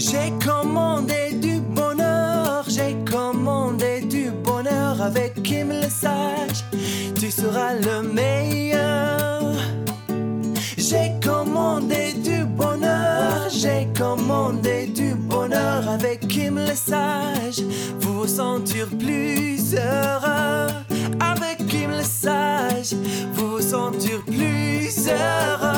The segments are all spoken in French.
J'ai commandé du bonheur, j'ai commandé du bonheur avec Kim le sage. Tu seras le meilleur. J'ai commandé du bonheur, j'ai commandé du bonheur avec Kim le sage. Vous vous sentir plus heureux avec Kim le sage. Vous vous sentir plus heureux.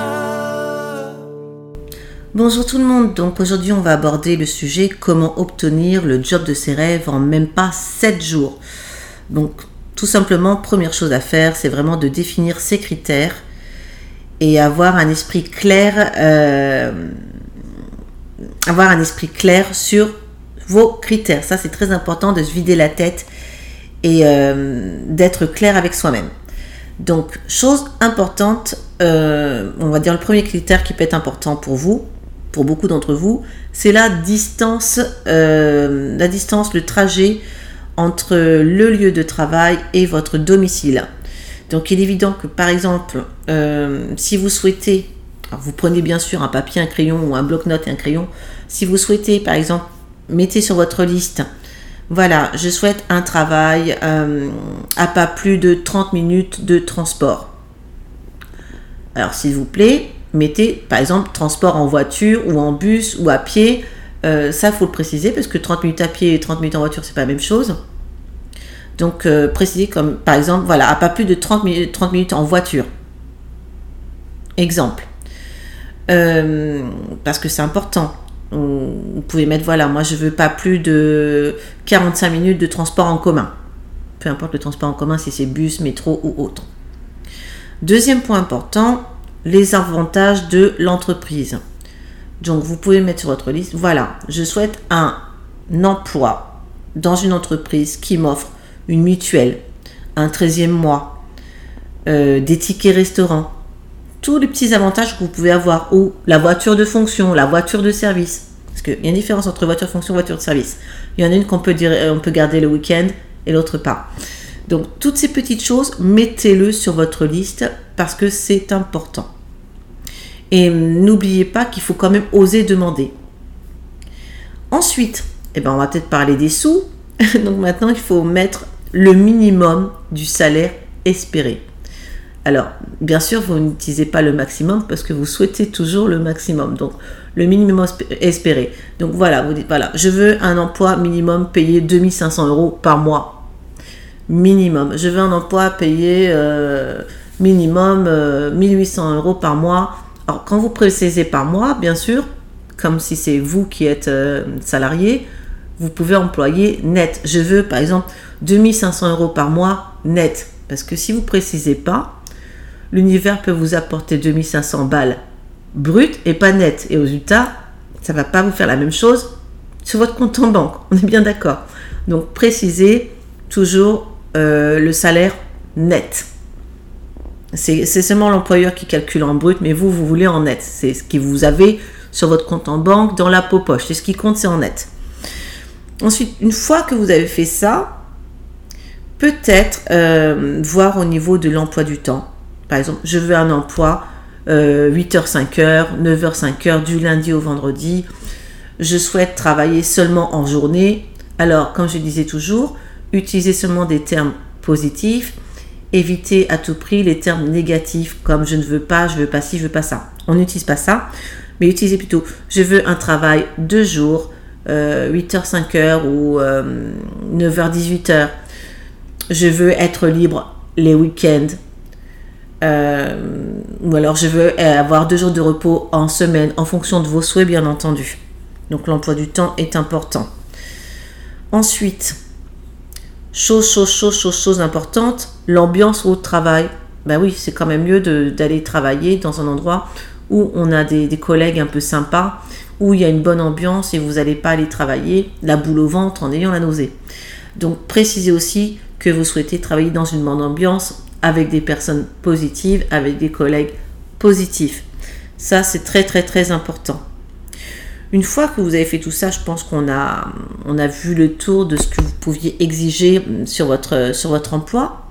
Bonjour tout le monde, donc aujourd'hui on va aborder le sujet comment obtenir le job de ses rêves en même pas 7 jours. Donc tout simplement, première chose à faire, c'est vraiment de définir ses critères et avoir un esprit clair, euh, avoir un esprit clair sur vos critères. Ça c'est très important de se vider la tête et euh, d'être clair avec soi-même. Donc chose importante, euh, on va dire le premier critère qui peut être important pour vous, pour beaucoup d'entre vous, c'est la distance, euh, la distance, le trajet entre le lieu de travail et votre domicile. Donc il est évident que par exemple, euh, si vous souhaitez, vous prenez bien sûr un papier, un crayon ou un bloc-notes et un crayon, si vous souhaitez par exemple, mettez sur votre liste, voilà, je souhaite un travail euh, à pas plus de 30 minutes de transport. Alors s'il vous plaît, mettez par exemple transport en voiture ou en bus ou à pied. Euh, ça, faut le préciser parce que 30 minutes à pied et 30 minutes en voiture, c'est pas la même chose. Donc, euh, précisez comme par exemple, voilà, à pas plus de 30 minutes, 30 minutes en voiture. Exemple. Euh, parce que c'est important. Vous pouvez mettre, voilà, moi je veux pas plus de 45 minutes de transport en commun. Peu importe le transport en commun, si c'est bus, métro ou autre. Deuxième point important, les avantages de l'entreprise. Donc vous pouvez mettre sur votre liste, voilà, je souhaite un emploi dans une entreprise qui m'offre une mutuelle, un 13e mois, euh, des tickets restaurants, tous les petits avantages que vous pouvez avoir, ou la voiture de fonction, la voiture de service. Parce qu'il y a une différence entre voiture de fonction et voiture de service. Il y en a une qu'on peut, dire, on peut garder le week-end et l'autre pas. Donc toutes ces petites choses, mettez-le sur votre liste parce que c'est important. Et n'oubliez pas qu'il faut quand même oser demander. Ensuite, eh ben, on va peut-être parler des sous. Donc maintenant, il faut mettre le minimum du salaire espéré. Alors, bien sûr, vous n'utilisez pas le maximum parce que vous souhaitez toujours le maximum. Donc, le minimum espéré. Donc voilà, vous dites, voilà, je veux un emploi minimum payé 2500 euros par mois. Minimum. Je veux un emploi payé euh, minimum 1800 euros par mois. Alors, quand vous précisez par mois, bien sûr, comme si c'est vous qui êtes euh, salarié, vous pouvez employer net. Je veux, par exemple, 2500 euros par mois net. Parce que si vous précisez pas, l'univers peut vous apporter 2500 balles brutes et pas nettes. Et au résultat, ça va pas vous faire la même chose sur votre compte en banque. On est bien d'accord. Donc précisez toujours euh, le salaire net. C'est seulement l'employeur qui calcule en brut, mais vous, vous voulez en net. C'est ce que vous avez sur votre compte en banque, dans la peau poche. C'est ce qui compte, c'est en net. Ensuite, une fois que vous avez fait ça, peut-être euh, voir au niveau de l'emploi du temps. Par exemple, je veux un emploi 8h, 5h, 9h, 5h, du lundi au vendredi. Je souhaite travailler seulement en journée. Alors, comme je disais toujours, utilisez seulement des termes positifs. Évitez à tout prix les termes négatifs comme je ne veux pas, je veux pas ci, je veux pas ça. On n'utilise pas ça, mais utilisez plutôt je veux un travail de jour, 8h, 5h ou 9h, 18h je veux être libre les week-ends. Euh, ou alors je veux avoir deux jours de repos en semaine en fonction de vos souhaits bien entendu. Donc l'emploi du temps est important. Ensuite, chose, chose, chose, chose, chose importante, l'ambiance au travail. Ben oui, c'est quand même mieux d'aller travailler dans un endroit où on a des, des, collègues un peu sympas, où il y a une bonne ambiance et vous n'allez pas aller travailler la boule au ventre en ayant la nausée. Donc précisez aussi que vous souhaitez travailler dans une bonne ambiance avec des personnes positives, avec des collègues positifs. Ça, c'est très très très important. Une fois que vous avez fait tout ça, je pense qu'on a, on a vu le tour de ce que vous pouviez exiger sur votre, sur votre emploi.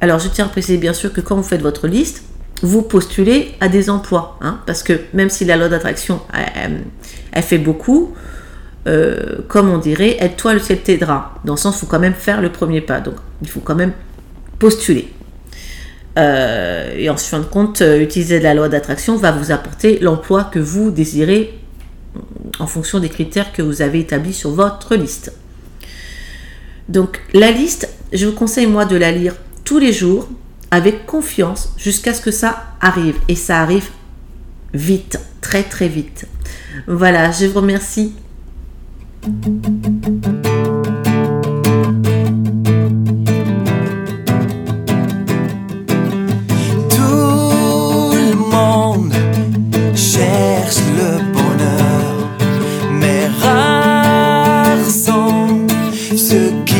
Alors, je tiens à préciser bien sûr que quand vous faites votre liste, vous postulez à des emplois. Hein, parce que même si la loi d'attraction, elle, elle, fait beaucoup, euh, comme on dirait, aide-toi, le ciel t'aidera. Dans le sens, il faut quand même faire le premier pas. Donc, il faut quand même postuler. Euh, et en fin de compte, euh, utiliser la loi d'attraction va vous apporter l'emploi que vous désirez en fonction des critères que vous avez établis sur votre liste. Donc la liste, je vous conseille moi de la lire tous les jours avec confiance jusqu'à ce que ça arrive. Et ça arrive vite, très très vite. Voilà, je vous remercie. Bonheur,